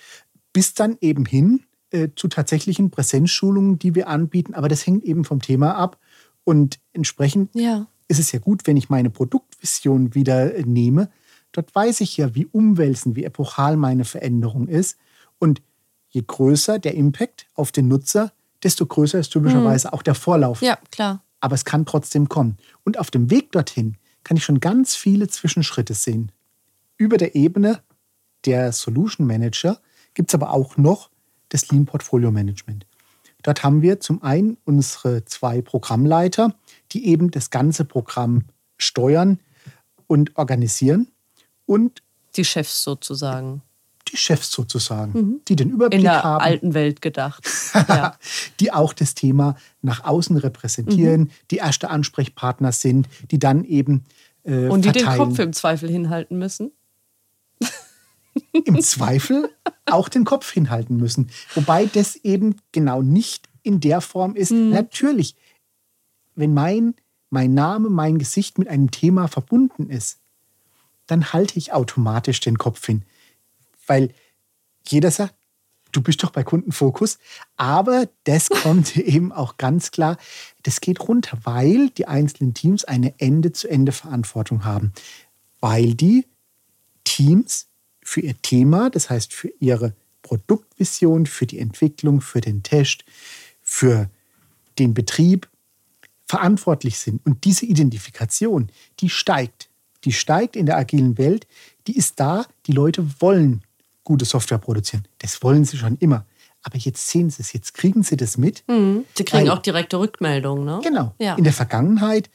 Speaker 3: bis dann eben hin äh, zu tatsächlichen Präsenzschulungen, die wir anbieten. Aber das hängt eben vom Thema ab. Und entsprechend ja. ist es ja gut, wenn ich meine Produktvision wieder äh, nehme. Dort weiß ich ja, wie umwälzend, wie epochal meine Veränderung ist. Und je größer der Impact auf den Nutzer, desto größer ist typischerweise mhm. auch der Vorlauf.
Speaker 2: Ja, klar
Speaker 3: aber es kann trotzdem kommen. Und auf dem Weg dorthin kann ich schon ganz viele Zwischenschritte sehen. Über der Ebene der Solution Manager gibt es aber auch noch das Lean Portfolio Management. Dort haben wir zum einen unsere zwei Programmleiter, die eben das ganze Programm steuern und organisieren und
Speaker 2: die Chefs sozusagen
Speaker 3: die Chefs sozusagen, mhm. die den Überblick
Speaker 2: haben. In der
Speaker 3: haben,
Speaker 2: alten Welt gedacht. <laughs>
Speaker 3: Ja. die auch das Thema nach außen repräsentieren, mhm. die erste Ansprechpartner sind, die dann eben
Speaker 2: äh, Und die verteilen. den Kopf im Zweifel hinhalten müssen.
Speaker 3: Im <laughs> Zweifel auch den Kopf hinhalten müssen. Wobei das eben genau nicht in der Form ist. Mhm. Natürlich, wenn mein, mein Name, mein Gesicht mit einem Thema verbunden ist, dann halte ich automatisch den Kopf hin weil jeder sagt, du bist doch bei Kundenfokus. Aber das <laughs> kommt eben auch ganz klar, das geht runter, weil die einzelnen Teams eine Ende-zu-Ende-Verantwortung haben. Weil die Teams für ihr Thema, das heißt für ihre Produktvision, für die Entwicklung, für den Test, für den Betrieb verantwortlich sind. Und diese Identifikation, die steigt. Die steigt in der agilen Welt. Die ist da. Die Leute wollen gute Software produzieren. Das wollen sie schon immer. Aber jetzt sehen sie es, jetzt kriegen sie das mit.
Speaker 2: Mhm. Sie kriegen weil, auch direkte Rückmeldungen. Ne?
Speaker 3: Genau. Ja. In der Vergangenheit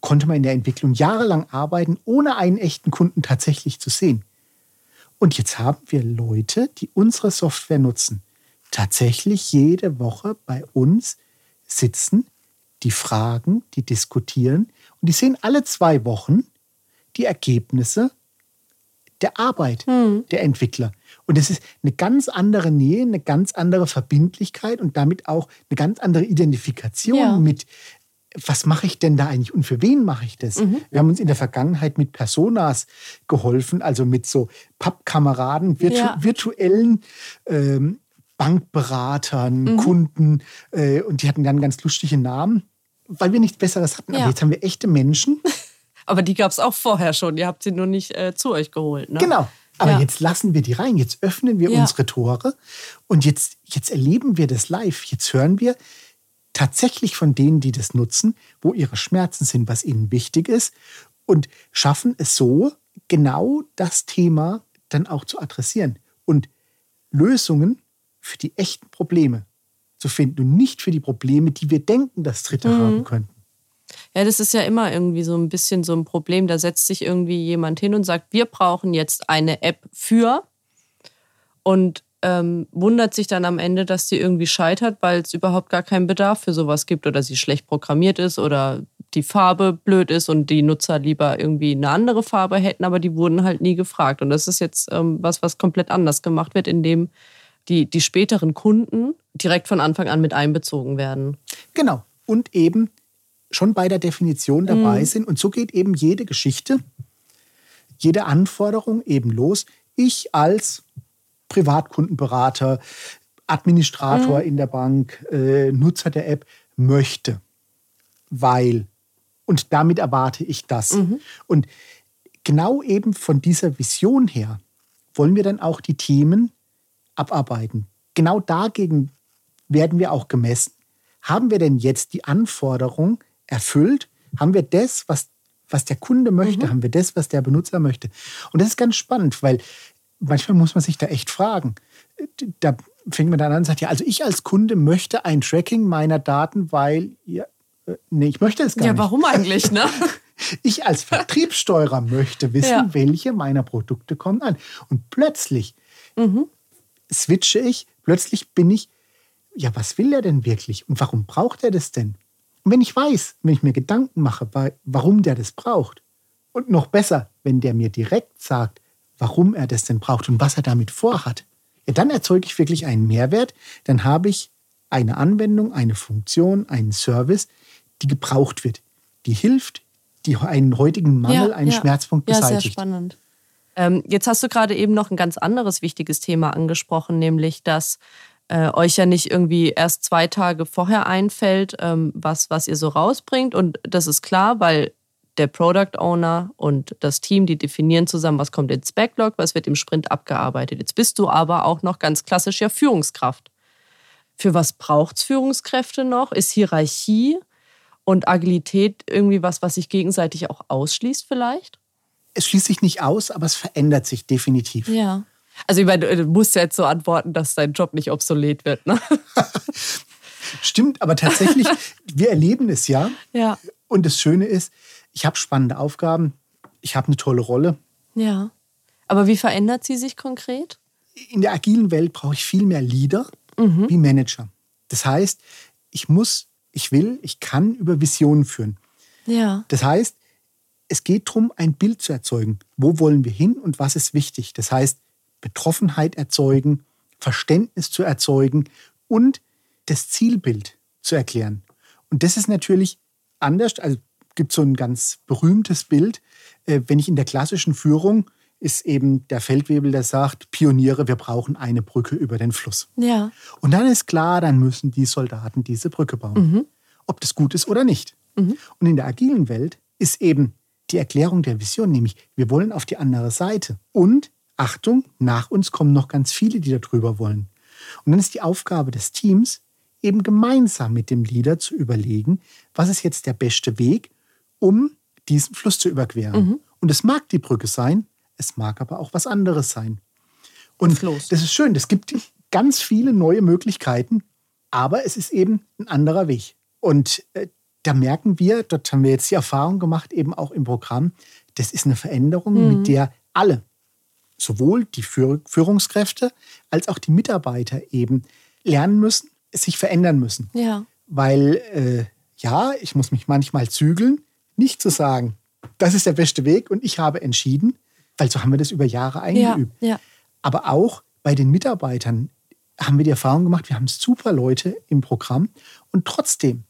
Speaker 3: konnte man in der Entwicklung jahrelang arbeiten, ohne einen echten Kunden tatsächlich zu sehen. Und jetzt haben wir Leute, die unsere Software nutzen, tatsächlich jede Woche bei uns sitzen, die fragen, die diskutieren und die sehen alle zwei Wochen die Ergebnisse der Arbeit mhm. der Entwickler. Und es ist eine ganz andere Nähe, eine ganz andere Verbindlichkeit und damit auch eine ganz andere Identifikation ja. mit, was mache ich denn da eigentlich und für wen mache ich das? Mhm. Wir haben uns in der Vergangenheit mit Personas geholfen, also mit so Pappkameraden, virtu ja. virtuellen ähm, Bankberatern, mhm. Kunden äh, und die hatten dann ganz lustige Namen, weil wir nichts Besseres hatten. Ja. Aber jetzt haben wir echte Menschen. <laughs>
Speaker 2: Aber die gab es auch vorher schon. Ihr habt sie nur nicht äh, zu euch geholt. Ne?
Speaker 3: Genau. Aber ja. jetzt lassen wir die rein. Jetzt öffnen wir ja. unsere Tore und jetzt, jetzt erleben wir das live. Jetzt hören wir tatsächlich von denen, die das nutzen, wo ihre Schmerzen sind, was ihnen wichtig ist und schaffen es so, genau das Thema dann auch zu adressieren und Lösungen für die echten Probleme zu finden und nicht für die Probleme, die wir denken, dass Dritte mhm. haben könnten.
Speaker 2: Ja, das ist ja immer irgendwie so ein bisschen so ein Problem. Da setzt sich irgendwie jemand hin und sagt, wir brauchen jetzt eine App für und ähm, wundert sich dann am Ende, dass sie irgendwie scheitert, weil es überhaupt gar keinen Bedarf für sowas gibt oder sie schlecht programmiert ist oder die Farbe blöd ist und die Nutzer lieber irgendwie eine andere Farbe hätten, aber die wurden halt nie gefragt. Und das ist jetzt ähm, was, was komplett anders gemacht wird, indem die, die späteren Kunden direkt von Anfang an mit einbezogen werden.
Speaker 3: Genau. Und eben schon bei der Definition dabei mhm. sind. Und so geht eben jede Geschichte, jede Anforderung eben los. Ich als Privatkundenberater, Administrator mhm. in der Bank, äh, Nutzer der App möchte, weil. Und damit erwarte ich das. Mhm. Und genau eben von dieser Vision her wollen wir dann auch die Themen abarbeiten. Genau dagegen werden wir auch gemessen. Haben wir denn jetzt die Anforderung, erfüllt? Haben wir das, was, was der Kunde möchte? Mhm. Haben wir das, was der Benutzer möchte? Und das ist ganz spannend, weil manchmal muss man sich da echt fragen. Da fängt man dann an und sagt, ja, also ich als Kunde möchte ein Tracking meiner Daten, weil, ja, äh, nee, ich möchte es gar
Speaker 2: ja,
Speaker 3: nicht.
Speaker 2: Ja, warum eigentlich, ne? <laughs>
Speaker 3: ich als Vertriebssteuerer möchte wissen, ja. welche meiner Produkte kommen an. Und plötzlich mhm. switche ich, plötzlich bin ich, ja, was will er denn wirklich und warum braucht er das denn? Und wenn ich weiß, wenn ich mir Gedanken mache, warum der das braucht, und noch besser, wenn der mir direkt sagt, warum er das denn braucht und was er damit vorhat, ja, dann erzeuge ich wirklich einen Mehrwert, dann habe ich eine Anwendung, eine Funktion, einen Service, die gebraucht wird, die hilft, die einen heutigen Mangel, ja, einen ja. Schmerzpunkt beseitigt.
Speaker 2: Ja, sehr spannend. Ähm, jetzt hast du gerade eben noch ein ganz anderes wichtiges Thema angesprochen, nämlich dass äh, euch ja nicht irgendwie erst zwei Tage vorher einfällt, ähm, was, was ihr so rausbringt. Und das ist klar, weil der Product Owner und das Team, die definieren zusammen, was kommt ins Backlog, was wird im Sprint abgearbeitet. Jetzt bist du aber auch noch ganz klassisch ja Führungskraft. Für was braucht es Führungskräfte noch? Ist Hierarchie und Agilität irgendwie was, was sich gegenseitig auch ausschließt vielleicht?
Speaker 3: Es schließt sich nicht aus, aber es verändert sich definitiv.
Speaker 2: Ja. Also ich meine, du musst ja jetzt so antworten, dass dein Job nicht obsolet wird. Ne? <laughs>
Speaker 3: Stimmt, aber tatsächlich, <laughs> wir erleben es ja.
Speaker 2: Ja.
Speaker 3: Und das Schöne ist, ich habe spannende Aufgaben, ich habe eine tolle Rolle.
Speaker 2: Ja. Aber wie verändert sie sich konkret?
Speaker 3: In der agilen Welt brauche ich viel mehr Leader mhm. wie Manager. Das heißt, ich muss, ich will, ich kann über Visionen führen.
Speaker 2: Ja.
Speaker 3: Das heißt, es geht darum, ein Bild zu erzeugen. Wo wollen wir hin und was ist wichtig? Das heißt, Betroffenheit erzeugen, Verständnis zu erzeugen und das Zielbild zu erklären. Und das ist natürlich anders. Also gibt so ein ganz berühmtes Bild. Äh, wenn ich in der klassischen Führung ist eben der Feldwebel, der sagt, Pioniere, wir brauchen eine Brücke über den Fluss.
Speaker 2: Ja.
Speaker 3: Und dann ist klar, dann müssen die Soldaten diese Brücke bauen. Mhm. Ob das gut ist oder nicht. Mhm. Und in der agilen Welt ist eben die Erklärung der Vision, nämlich wir wollen auf die andere Seite. Und Achtung, nach uns kommen noch ganz viele, die da drüber wollen. Und dann ist die Aufgabe des Teams, eben gemeinsam mit dem Leader zu überlegen, was ist jetzt der beste Weg, um diesen Fluss zu überqueren. Mhm. Und es mag die Brücke sein, es mag aber auch was anderes sein. Und Floß. das ist schön, es gibt ganz viele neue Möglichkeiten, aber es ist eben ein anderer Weg. Und äh, da merken wir, dort haben wir jetzt die Erfahrung gemacht, eben auch im Programm, das ist eine Veränderung, mhm. mit der alle, sowohl die Führungskräfte als auch die Mitarbeiter eben lernen müssen, sich verändern müssen.
Speaker 2: Ja.
Speaker 3: Weil, äh, ja, ich muss mich manchmal zügeln, nicht zu sagen, das ist der beste Weg und ich habe entschieden, weil so haben wir das über Jahre eingeübt.
Speaker 2: Ja, ja.
Speaker 3: Aber auch bei den Mitarbeitern haben wir die Erfahrung gemacht, wir haben super Leute im Programm und trotzdem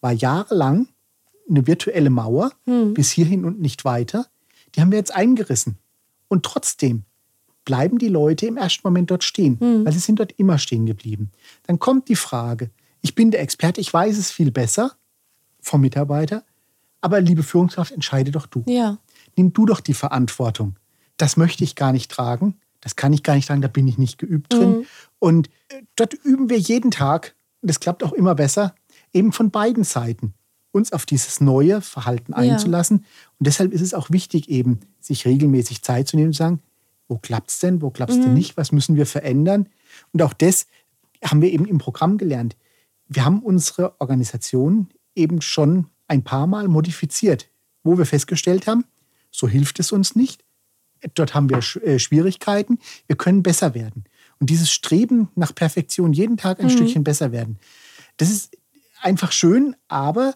Speaker 3: war jahrelang eine virtuelle Mauer hm. bis hierhin und nicht weiter. Die haben wir jetzt eingerissen. Und trotzdem bleiben die Leute im ersten Moment dort stehen, hm. weil sie sind dort immer stehen geblieben. Dann kommt die Frage, ich bin der Experte, ich weiß es viel besser vom Mitarbeiter, aber liebe Führungskraft, entscheide doch du.
Speaker 2: Ja.
Speaker 3: Nimm du doch die Verantwortung. Das möchte ich gar nicht tragen. Das kann ich gar nicht tragen, da bin ich nicht geübt drin. Mhm. Und äh, dort üben wir jeden Tag, und das klappt auch immer besser, eben von beiden Seiten, uns auf dieses neue Verhalten einzulassen. Ja. Und deshalb ist es auch wichtig, eben sich regelmäßig Zeit zu nehmen und zu sagen, wo klappt es denn, wo klappt es mhm. denn nicht, was müssen wir verändern. Und auch das haben wir eben im Programm gelernt. Wir haben unsere Organisation eben schon ein paar Mal modifiziert, wo wir festgestellt haben, so hilft es uns nicht. Dort haben wir äh, Schwierigkeiten. Wir können besser werden. Und dieses Streben nach Perfektion, jeden Tag ein mhm. Stückchen besser werden, das ist einfach schön, aber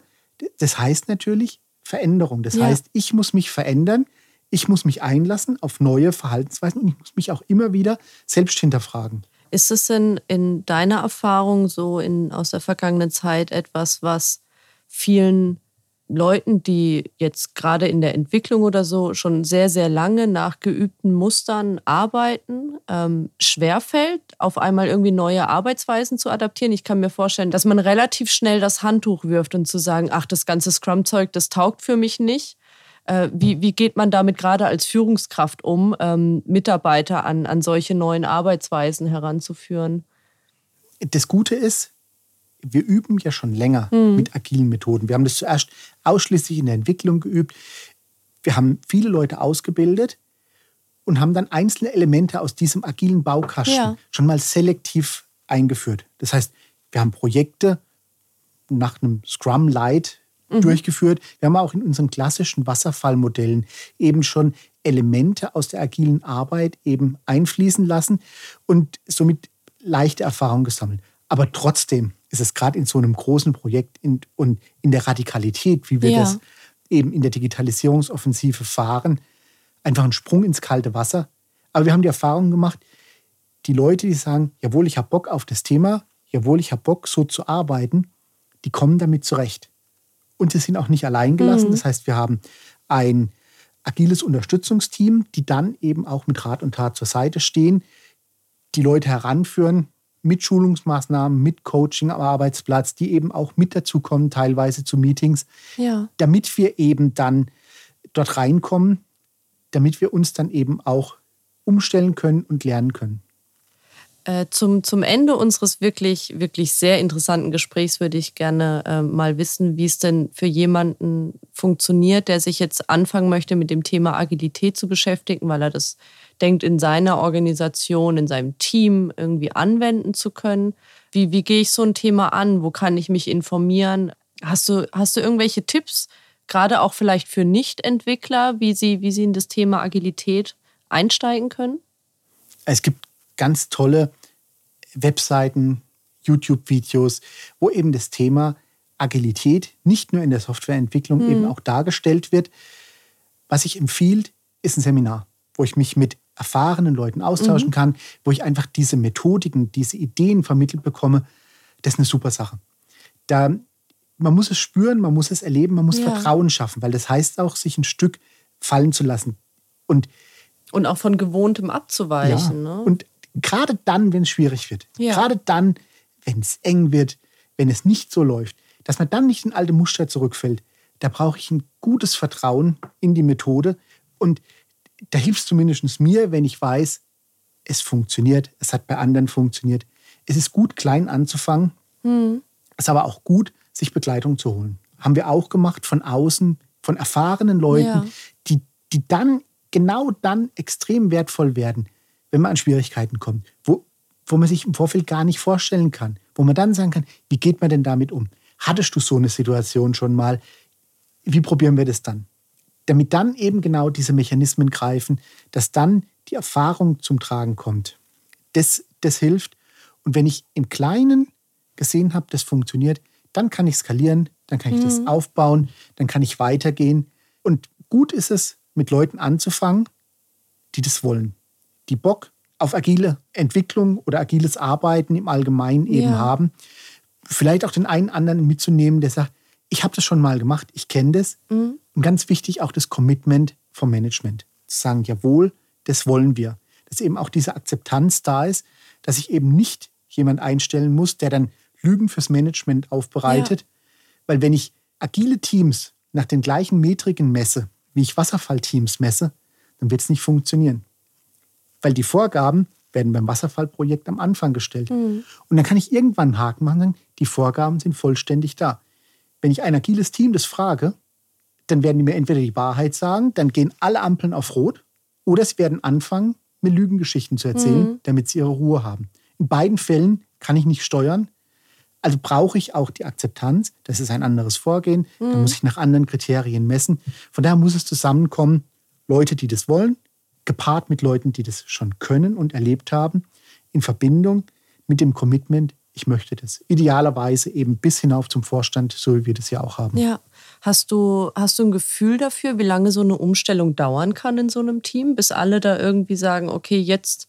Speaker 3: das heißt natürlich Veränderung. Das ja. heißt, ich muss mich verändern, ich muss mich einlassen auf neue Verhaltensweisen und ich muss mich auch immer wieder selbst hinterfragen.
Speaker 2: Ist es denn in deiner Erfahrung so in, aus der vergangenen Zeit etwas, was vielen Leuten, die jetzt gerade in der Entwicklung oder so schon sehr, sehr lange nach geübten Mustern arbeiten, ähm, schwerfällt, auf einmal irgendwie neue Arbeitsweisen zu adaptieren. Ich kann mir vorstellen, dass man relativ schnell das Handtuch wirft und zu sagen, ach, das ganze Scrum-Zeug, das taugt für mich nicht. Äh, wie, wie geht man damit gerade als Führungskraft um, ähm, Mitarbeiter an, an solche neuen Arbeitsweisen heranzuführen?
Speaker 3: Das Gute ist, wir üben ja schon länger mhm. mit agilen Methoden. Wir haben das zuerst ausschließlich in der Entwicklung geübt. Wir haben viele Leute ausgebildet und haben dann einzelne Elemente aus diesem agilen Baukasten ja. schon mal selektiv eingeführt. Das heißt, wir haben Projekte nach einem Scrum Light mhm. durchgeführt. Wir haben auch in unseren klassischen Wasserfallmodellen eben schon Elemente aus der agilen Arbeit eben einfließen lassen und somit leichte Erfahrungen gesammelt. Aber trotzdem ist es gerade in so einem großen Projekt in, und in der Radikalität, wie wir ja. das eben in der Digitalisierungsoffensive fahren, einfach ein Sprung ins kalte Wasser. Aber wir haben die Erfahrung gemacht, die Leute, die sagen, jawohl, ich habe Bock auf das Thema, jawohl, ich habe Bock, so zu arbeiten, die kommen damit zurecht. Und sie sind auch nicht allein gelassen. Mhm. Das heißt, wir haben ein agiles Unterstützungsteam, die dann eben auch mit Rat und Tat zur Seite stehen, die Leute heranführen mit Schulungsmaßnahmen, mit Coaching am Arbeitsplatz, die eben auch mit dazukommen, teilweise zu Meetings, ja. damit wir eben dann dort reinkommen, damit wir uns dann eben auch umstellen können und lernen können.
Speaker 2: Äh, zum, zum Ende unseres wirklich, wirklich sehr interessanten Gesprächs würde ich gerne äh, mal wissen, wie es denn für jemanden funktioniert, der sich jetzt anfangen möchte, mit dem Thema Agilität zu beschäftigen, weil er das denkt, in seiner Organisation, in seinem Team irgendwie anwenden zu können. Wie, wie gehe ich so ein Thema an? Wo kann ich mich informieren? Hast du, hast du irgendwelche Tipps, gerade auch vielleicht für Nicht-Entwickler, wie sie, wie sie in das Thema Agilität einsteigen können?
Speaker 3: Es gibt ganz tolle Webseiten, YouTube-Videos, wo eben das Thema Agilität nicht nur in der Softwareentwicklung mhm. eben auch dargestellt wird. Was ich empfiehlt, ist ein Seminar, wo ich mich mit erfahrenen Leuten austauschen mhm. kann, wo ich einfach diese Methodiken, diese Ideen vermittelt bekomme. Das ist eine super Sache. Da, man muss es spüren, man muss es erleben, man muss ja. Vertrauen schaffen, weil das heißt auch, sich ein Stück fallen zu lassen. Und,
Speaker 2: und auch von Gewohntem abzuweichen. Ja.
Speaker 3: Ne? Und gerade dann, wenn es schwierig wird, ja. gerade dann, wenn es eng wird, wenn es nicht so läuft, dass man dann nicht in alte Muster zurückfällt, da brauche ich ein gutes Vertrauen in die Methode. Und da hilft es zumindest mir, wenn ich weiß, es funktioniert, es hat bei anderen funktioniert. Es ist gut, klein anzufangen. Mhm. Es ist aber auch gut, sich Begleitung zu holen. Haben wir auch gemacht von außen, von erfahrenen Leuten, ja. die, die dann, genau dann extrem wertvoll werden, wenn man an Schwierigkeiten kommt, wo, wo man sich im Vorfeld gar nicht vorstellen kann, wo man dann sagen kann, wie geht man denn damit um? Hattest du so eine Situation schon mal? Wie probieren wir das dann? Damit dann eben genau diese Mechanismen greifen, dass dann die Erfahrung zum Tragen kommt. Das, das hilft. Und wenn ich im Kleinen gesehen habe, das funktioniert, dann kann ich skalieren, dann kann ich mhm. das aufbauen, dann kann ich weitergehen. Und gut ist es, mit Leuten anzufangen, die das wollen die Bock auf agile Entwicklung oder agiles Arbeiten im Allgemeinen eben ja. haben. Vielleicht auch den einen anderen mitzunehmen, der sagt, ich habe das schon mal gemacht, ich kenne das. Mhm. Und ganz wichtig auch das Commitment vom Management. Zu sagen, jawohl, das wollen wir. Dass eben auch diese Akzeptanz da ist, dass ich eben nicht jemand einstellen muss, der dann Lügen fürs Management aufbereitet. Ja. Weil wenn ich agile Teams nach den gleichen Metriken messe, wie ich Wasserfallteams messe, dann wird es nicht funktionieren weil die Vorgaben werden beim Wasserfallprojekt am Anfang gestellt. Mhm. Und dann kann ich irgendwann einen Haken machen und sagen, die Vorgaben sind vollständig da. Wenn ich ein agiles Team das frage, dann werden die mir entweder die Wahrheit sagen, dann gehen alle Ampeln auf Rot, oder sie werden anfangen, mir Lügengeschichten zu erzählen, mhm. damit sie ihre Ruhe haben. In beiden Fällen kann ich nicht steuern. Also brauche ich auch die Akzeptanz. Das ist ein anderes Vorgehen. Mhm. Da muss ich nach anderen Kriterien messen. Von daher muss es zusammenkommen, Leute, die das wollen, gepaart mit Leuten, die das schon können und erlebt haben, in Verbindung mit dem Commitment, ich möchte das. Idealerweise eben bis hinauf zum Vorstand, so wie wir das ja auch haben.
Speaker 2: Ja. Hast du, hast du ein Gefühl dafür, wie lange so eine Umstellung dauern kann in so einem Team, bis alle da irgendwie sagen, okay, jetzt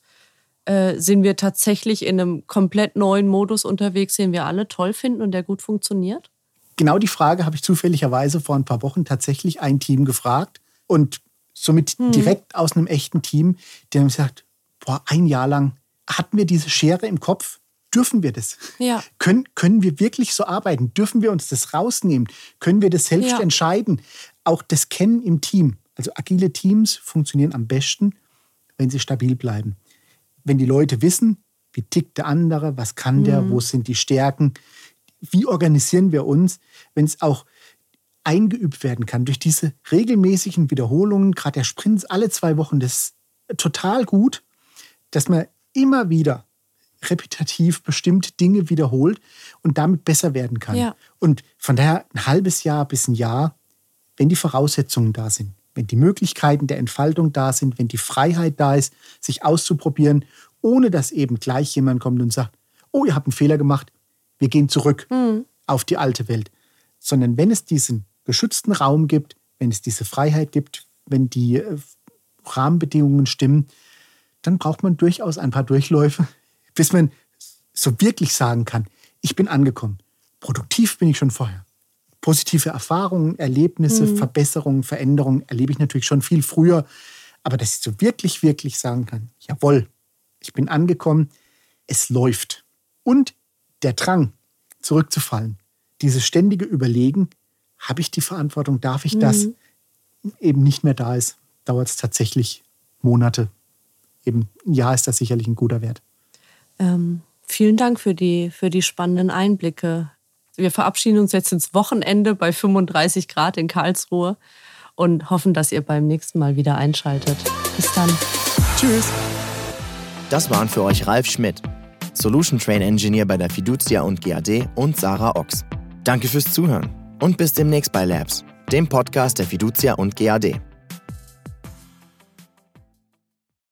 Speaker 2: äh, sind wir tatsächlich in einem komplett neuen Modus unterwegs, den wir alle toll finden und der gut funktioniert?
Speaker 3: Genau die Frage habe ich zufälligerweise vor ein paar Wochen tatsächlich ein Team gefragt. Und somit hm. direkt aus einem echten Team, der haben gesagt, boah, ein Jahr lang hatten wir diese Schere im Kopf. Dürfen wir das? Ja. Können, können wir wirklich so arbeiten? Dürfen wir uns das rausnehmen? Können wir das selbst ja. entscheiden? Auch das Kennen im Team. Also agile Teams funktionieren am besten, wenn sie stabil bleiben. Wenn die Leute wissen, wie tickt der andere, was kann der, mhm. wo sind die Stärken, wie organisieren wir uns, wenn es auch eingeübt werden kann durch diese regelmäßigen Wiederholungen, gerade der Sprints alle zwei Wochen, das, total gut, dass man immer wieder repetitiv bestimmte Dinge wiederholt und damit besser werden kann.
Speaker 2: Ja.
Speaker 3: Und von daher ein halbes Jahr bis ein Jahr, wenn die Voraussetzungen da sind, wenn die Möglichkeiten der Entfaltung da sind, wenn die Freiheit da ist, sich auszuprobieren, ohne dass eben gleich jemand kommt und sagt, oh, ihr habt einen Fehler gemacht, wir gehen zurück
Speaker 2: Mhm.
Speaker 3: auf die alte Welt. Sondern wenn es diesen geschützten Raum gibt, wenn es diese Freiheit gibt, wenn die äh, Rahmenbedingungen stimmen, dann braucht man durchaus ein paar Durchläufe, bis man so wirklich sagen kann, ich bin angekommen. Produktiv bin ich schon vorher. Positive Erfahrungen, Erlebnisse, Verbesserungen, Veränderungen erlebe ich natürlich schon viel früher. Aber dass ich so wirklich, wirklich sagen kann, jawohl, ich bin angekommen, es läuft. Und der Drang, zurückzufallen, dieses ständige Überlegen, habe ich die Verantwortung, darf ich das, eben nicht mehr da ist, dauert es tatsächlich Monate. Eben ein Jahr ist das sicherlich ein guter Wert.
Speaker 2: Ähm, vielen Dank für die, für die spannenden Einblicke. Wir verabschieden uns jetzt ins Wochenende bei 35 Grad in Karlsruhe und hoffen, dass ihr beim nächsten Mal wieder einschaltet. Bis dann.
Speaker 3: Tschüss.
Speaker 1: Das waren für euch Ralf Schmidt, Solution Train Engineer bei der Fiducia und GAD und Sarah Ochs. Danke fürs Zuhören und bis demnächst bei Labs, dem Podcast der Fiducia und GAD.